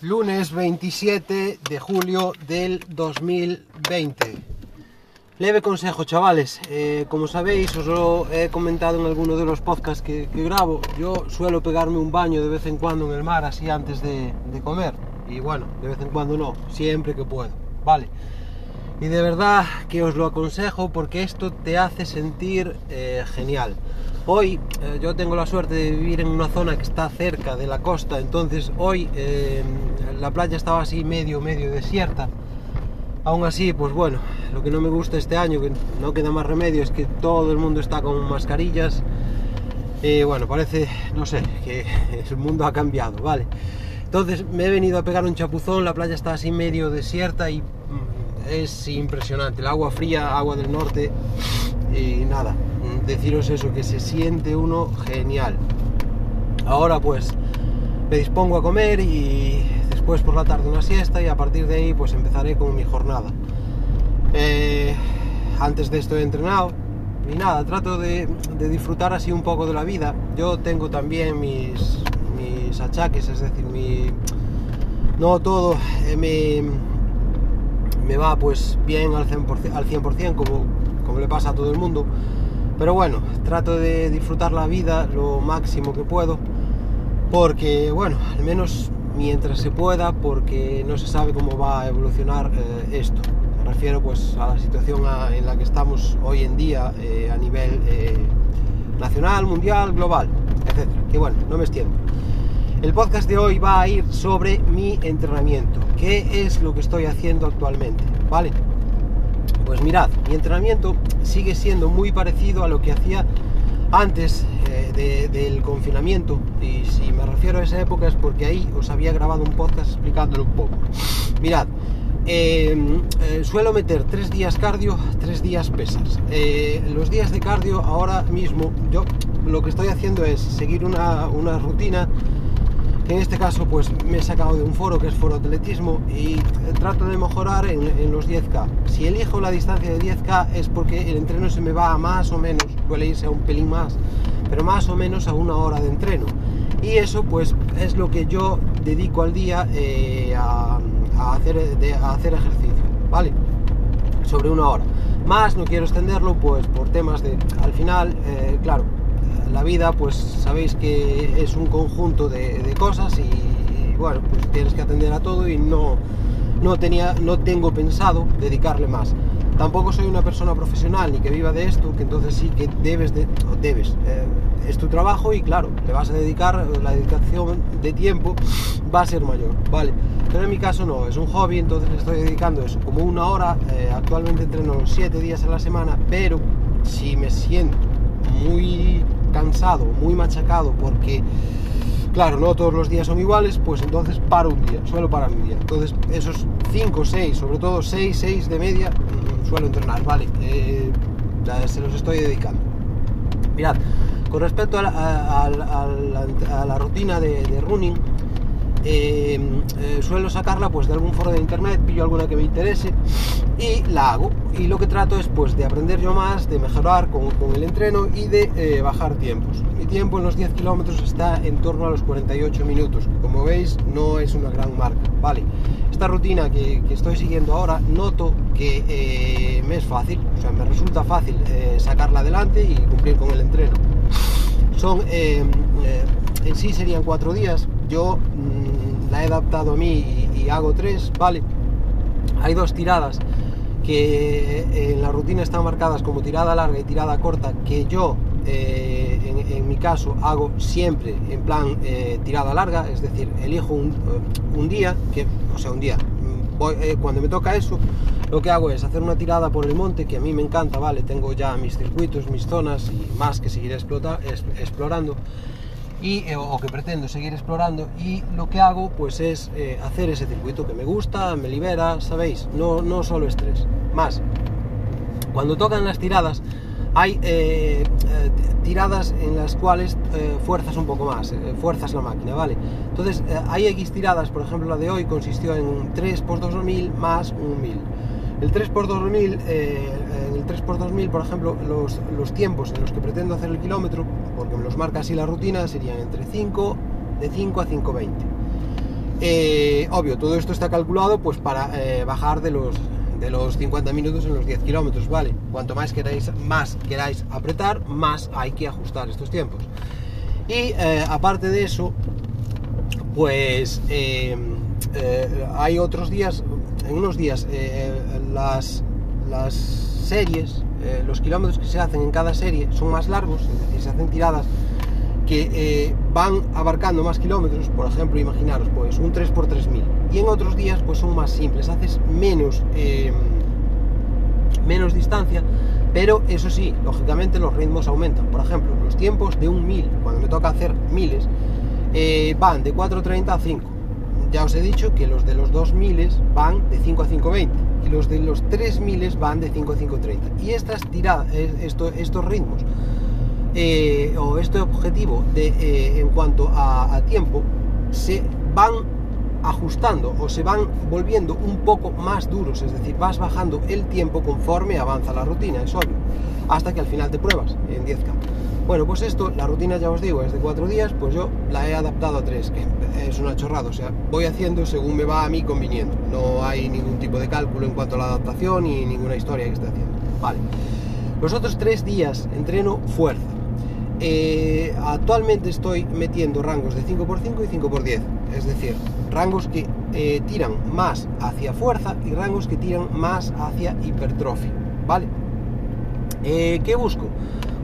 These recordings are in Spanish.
lunes 27 de julio del 2020. Leve consejo, chavales. Eh, como sabéis, os lo he comentado en alguno de los podcasts que, grabo. Yo suelo pegarme un baño de vez en cuando en el mar, así antes de, de comer. Y bueno, de vez en cuando no, siempre que puedo. Vale. Y de verdad que os lo aconsejo porque esto te hace sentir eh, genial. Hoy eh, yo tengo la suerte de vivir en una zona que está cerca de la costa, entonces hoy eh, la playa estaba así medio, medio desierta. Aún así, pues bueno, lo que no me gusta este año, que no queda más remedio, es que todo el mundo está con mascarillas. Y bueno, parece, no sé, que el mundo ha cambiado, ¿vale? Entonces me he venido a pegar un chapuzón, la playa está así medio desierta y mm, es impresionante. El agua fría, agua del norte y nada, deciros eso, que se siente uno genial. Ahora pues me dispongo a comer y después por la tarde una siesta y a partir de ahí pues empezaré con mi jornada. Eh, antes de esto he entrenado y nada, trato de, disfrutar así un poco de la vida. Yo tengo también mis, achaques, es decir, mi, no todo eh, me, me, va pues bien al 100%, al 100% como, como le pasa a todo el mundo. Pero bueno, trato de disfrutar la vida lo máximo que puedo, porque bueno, al menos mientras se pueda, porque no se sabe cómo va a evolucionar eh, esto. Me refiero pues a la situación en la que estamos hoy en día eh, a nivel eh, nacional, mundial, global, etc. Que bueno, no me extiendo. El podcast de hoy va a ir sobre mi entrenamiento, qué es lo que estoy haciendo actualmente, ¿vale? Pues mirad, mi entrenamiento sigue siendo muy parecido a lo que hacía antes eh, de, del confinamiento y si me refiero a esa época es porque ahí os había grabado un podcast explicándolo un poco. Mirad, eh, eh, suelo meter tres días cardio, tres días pesas. Eh, los días de cardio ahora mismo yo lo que estoy haciendo es seguir una rutina en este caso pues me he sacado de un foro que es foro atletismo y trato de mejorar en, los 10k si elijo la distancia de 10k es porque el entreno se me va a más o menos suele irse a un pelín más pero más o menos a una hora de entreno. Y eso pues es lo que yo dedico al día eh, a, hacer, hacer ejercicio vale sobre una hora. Más no quiero extenderlo pues por temas de al final eh, claro la vida pues sabéis que es un conjunto de, cosas y, bueno pues tienes que atender a todo y no no tenía no tengo pensado dedicarle más. Tampoco soy una persona profesional ni que viva de esto que entonces sí que debes de debes eh, es tu trabajo y claro le vas a dedicar la dedicación de tiempo va a ser mayor vale. Pero en mi caso no es un hobby entonces le estoy dedicando eso como una hora eh, actualmente entreno siete días a la semana pero si me siento muy cansado, muy machacado, porque, claro, no todos los días son iguales, pues entonces paro un día, suelo parar un día. Entonces, esos 5, 6, sobre todo 6, 6 de media, mmm, suelo entrenar, ¿vale? Eh, se los estoy dedicando. Mirad, con respecto a la, rutina de running, eh, eh, suelo sacarla pues de algún foro de internet, pillo alguna que me interese y la hago. Y lo que trato es pues de aprender yo más, de mejorar con, con el entreno y de eh, bajar tiempos. Mi tiempo en los 10 kilómetros está en torno a los 48 minutos, que como veis no es una gran marca. Vale, esta rutina que, que estoy siguiendo ahora noto que eh, me es fácil, o sea, me resulta fácil sacarla adelante y cumplir con el entreno. Son, en sí serían cuatro días, yo mmm, la he adaptado a mí y, hago tres, ¿vale? Hay dos tiradas que en la rutina están marcadas como tirada larga y tirada corta, que yo eh, en, mi caso hago siempre en plan eh, tirada larga, es decir, elijo un, día, que, o sea, un día, eh, cuando me toca eso, lo que hago es hacer una tirada por el monte, que a mí me encanta, ¿vale? Tengo ya mis circuitos, mis zonas y más que seguiré explota, explorando y, eh, o que pretendo seguir explorando y lo que hago pues es eh, hacer ese circuito que me gusta, me libera, sabéis, no, no solo estrés, más. Cuando tocan las tiradas hay eh, tiradas en las cuales fuerzas un poco más, fuerzas la máquina, ¿vale? Entonces hay X tiradas, por ejemplo la de hoy consistió en un 3 x 2000 más un 1000. El 3 x 2000 en el 3x2000, por ejemplo, los, los, tiempos en los que pretendo hacer el kilómetro, porque me los marca así la rutina, serían entre 5, de 5 a 5.20. Eh, obvio, todo esto está calculado pues para eh, bajar de los, de los 50 minutos en los 10 kilómetros, ¿vale? Cuanto más queráis, más queráis apretar, más hay que ajustar estos tiempos. Y eh, aparte de eso, pues hay otros días, en unos días, las, las series, los kilómetros que se hacen en cada serie son más largos, es decir, se hacen tiradas que eh, van abarcando más kilómetros, por ejemplo, imaginaros, pues un 3x3000, y en otros días pues son más simples, haces menos, eh, menos distancia, pero eso sí, lógicamente los ritmos aumentan. Por ejemplo, los tiempos de un 1000, cuando me toca hacer miles, eh, van de 4.30 a 5. Ya os he dicho que los de los 2000 van de 5 a 5.20 y los de los 3000 van de 5 a 5.30. Y estas tiradas, estos ritmos eh, o este objetivo de, eh, en cuanto a, tiempo se van ajustando o se van volviendo un poco más duros, es decir, vas bajando el tiempo conforme avanza la rutina, es obvio, hasta que al final te pruebas en 10K. Bueno, pues esto, la rutina ya os digo, es de 4 días, pues yo la he adaptado a 3, que es una chorrada, o sea, voy haciendo según me va a mí conviniendo, no hay ningún tipo de cálculo en cuanto a la adaptación y ninguna historia que esté haciendo. Vale, los otros 3 días entreno fuerza, eh, actualmente estoy metiendo rangos de 5x5 y 5x10, es decir, rangos que eh, tiran más hacia fuerza y rangos que tiran más hacia hipertrofia, ¿vale? Eh, ¿Qué busco?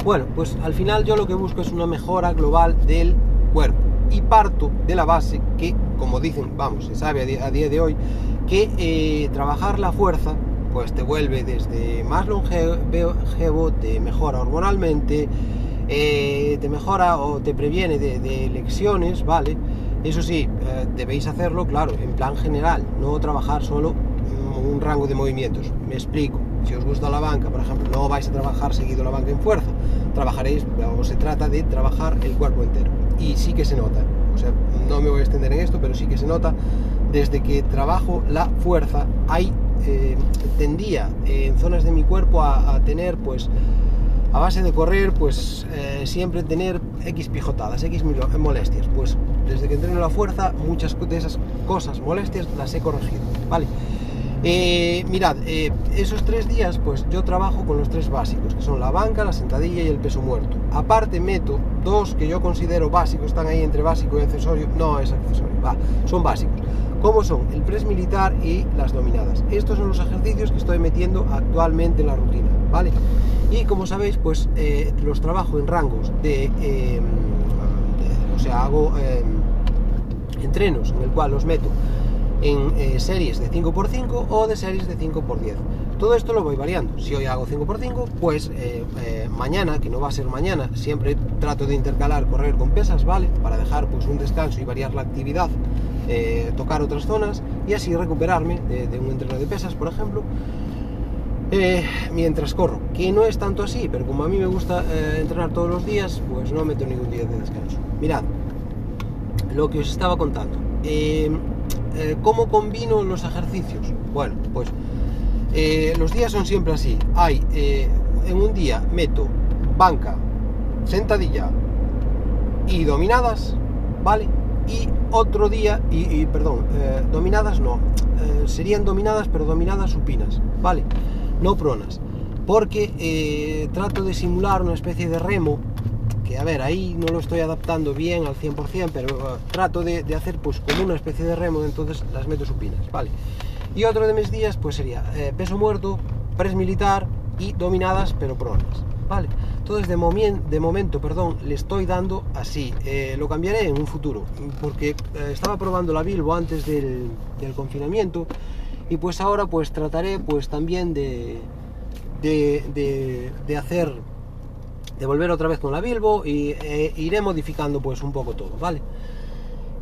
Bueno, pues al final yo lo que busco es una mejora global del cuerpo y parto de la base que, como dicen, vamos, se sabe a día, de hoy, que trabajar la fuerza pues te vuelve desde más longevo, te mejora hormonalmente, eh, te mejora o te previene de, lecciones, ¿vale? Eso sí, eh, debéis hacerlo, claro, en plan general, no trabajar solo un rango de movimientos. Me explico. Si os gusta la banca, por ejemplo, no vais a trabajar seguido la banca en fuerza, trabajaréis, o se trata de trabajar el cuerpo entero. Y sí que se nota, o sea, no me voy a extender en esto, pero sí que se nota, desde que trabajo la fuerza, hay, eh, tendía en zonas de mi cuerpo a, a tener, pues, a base de correr, pues eh, siempre tener X pijotadas, X molestias. Pues desde que entreno la fuerza, muchas de esas cosas, molestias, las he corregido, ¿vale? Eh, mirad, eh, esos tres días, pues yo trabajo con los tres básicos, que son la banca, la sentadilla y el peso muerto. Aparte meto dos que yo considero básicos, están ahí entre básico y accesorio, no es accesorio, va, son básicos. ¿Cómo son? El press militar y las dominadas. Estos son los ejercicios que estoy metiendo actualmente en la rutina, ¿vale? y como sabéis pues eh, los trabajo en rangos de, em, o sea hago entrenos en el cual los meto en eh, series de 5x5 o de series de 5x10 todo esto lo voy variando si hoy hago 5x5 pues eh, mañana que no va a ser mañana siempre trato de intercalar correr con pesas vale para dejar pues un descanso y variar la actividad tocar otras zonas y así recuperarme de un entreno de pesas por ejemplo eh, mientras corro, que no es tanto así, pero como a mí me gusta eh, entrenar todos los días, pues no meto ningún día de descanso. Mirad, lo que os estaba contando. Eh, ¿Cómo combino los ejercicios? Bueno, pues los días son siempre así. Hay, en un día meto banca, sentadilla y dominadas, ¿vale? Y otro día, y, perdón, dominadas no, serían dominadas, pero dominadas supinas, ¿vale? no pronas, porque eh, trato de simular una especie de remo, que a ver, ahí no lo estoy adaptando bien al 100%, pero uh, trato de, hacer pues como una especie de remo, entonces las meto supinas, ¿vale? Y otro de mis días pues sería eh, peso muerto, press militar y dominadas pero pronas, ¿vale? Entonces de, de momento, perdón, le estoy dando así, eh, lo cambiaré en un futuro, porque estaba probando la Bilbo antes del, confinamiento y pues ahora pues trataré pues también de, de, hacer de volver otra vez con la Bilbo y e iré modificando pues un poco todo, ¿vale?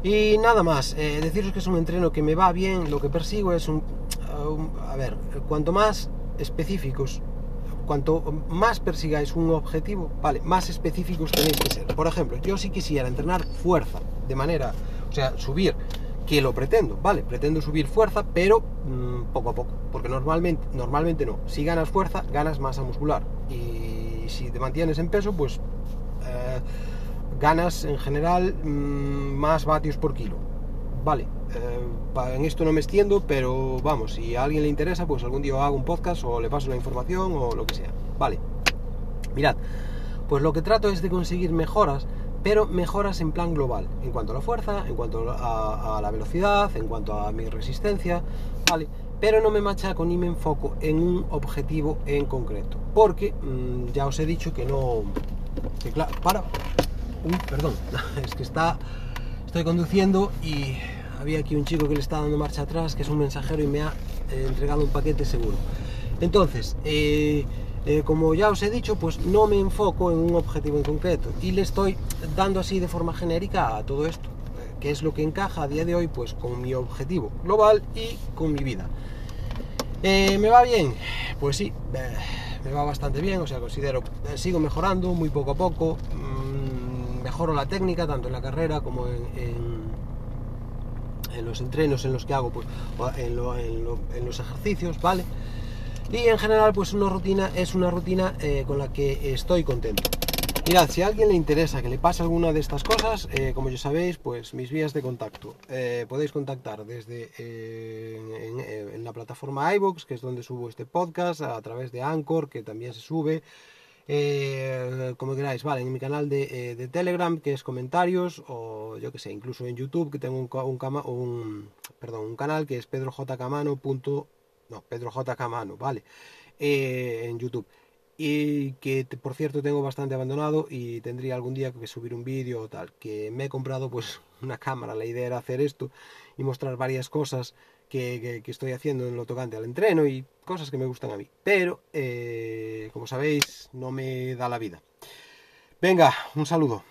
Y nada más, eh, deciros que es un entreno que me va bien, lo que persigo es un, a ver, cuanto más específicos, cuanto más persigáis un objetivo, vale, más específicos tenéis que ser. Por ejemplo, yo si quisiera entrenar fuerza de manera, o sea, subir que lo pretendo, ¿vale? Pretendo subir fuerza, pero mm, poco a poco, porque normalmente, normalmente no. Si ganas fuerza, ganas masa muscular. Y si te mantienes en peso, pues eh, ganas en general mm, más vatios por kilo. vale. Eh, en esto no me extiendo, pero vamos, si a alguien le interesa, pues algún día hago un podcast o le paso la información o lo que sea. Vale. Mirad, pues lo que trato es de conseguir mejoras, pero mejoras en plan global, en cuanto a la fuerza, en cuanto a, la velocidad, en cuanto a mi resistencia, ¿vale? Pero no me machaco ni me enfoco en un objetivo en concreto, porque mm, ya os he dicho que no... Que claro, para... Uy, perdón, es que está... Estoy conduciendo y había aquí un chico que le está dando marcha atrás, que es un mensajero y me ha eh, entregado un paquete seguro. Entonces, eh, eh, como ya os he dicho, pues no me enfoco en un objetivo en concreto y le estoy dando así de forma genérica a todo esto, eh, que es lo que encaja a día de hoy pues con mi objetivo global y con mi vida. Eh, ¿Me va bien? Pues sí, me va bastante bien, o sea, considero, sigo mejorando muy poco a poco, mm, mejoro la técnica tanto en la carrera como en, los entrenos en los que hago, pues, en, en los ejercicios, ¿vale? y en general pues una rutina es una rutina eh, con la que estoy contento. Mirad, si a alguien le interesa que le pase alguna de estas cosas, eh, como ya sabéis, pues mis vías de contacto. Eh, podéis contactar desde en, la plataforma iVoox, que es donde subo este podcast, a través de Anchor, que también se sube. como queráis, vale, en mi canal de, Telegram, que es comentarios, o yo que sé, incluso en YouTube, que tengo un, perdón, canal que es pedrojcamano.com no, Pedro J. Camano, vale, eh, en YouTube. Y que por cierto tengo bastante abandonado y tendría algún día que subir un vídeo o tal. Que me he comprado pues una cámara, la idea era hacer esto y mostrar varias cosas que, estoy haciendo en lo tocante al entreno y cosas que me gustan a mí. Pero, eh, como sabéis, no me da la vida. Venga, un saludo.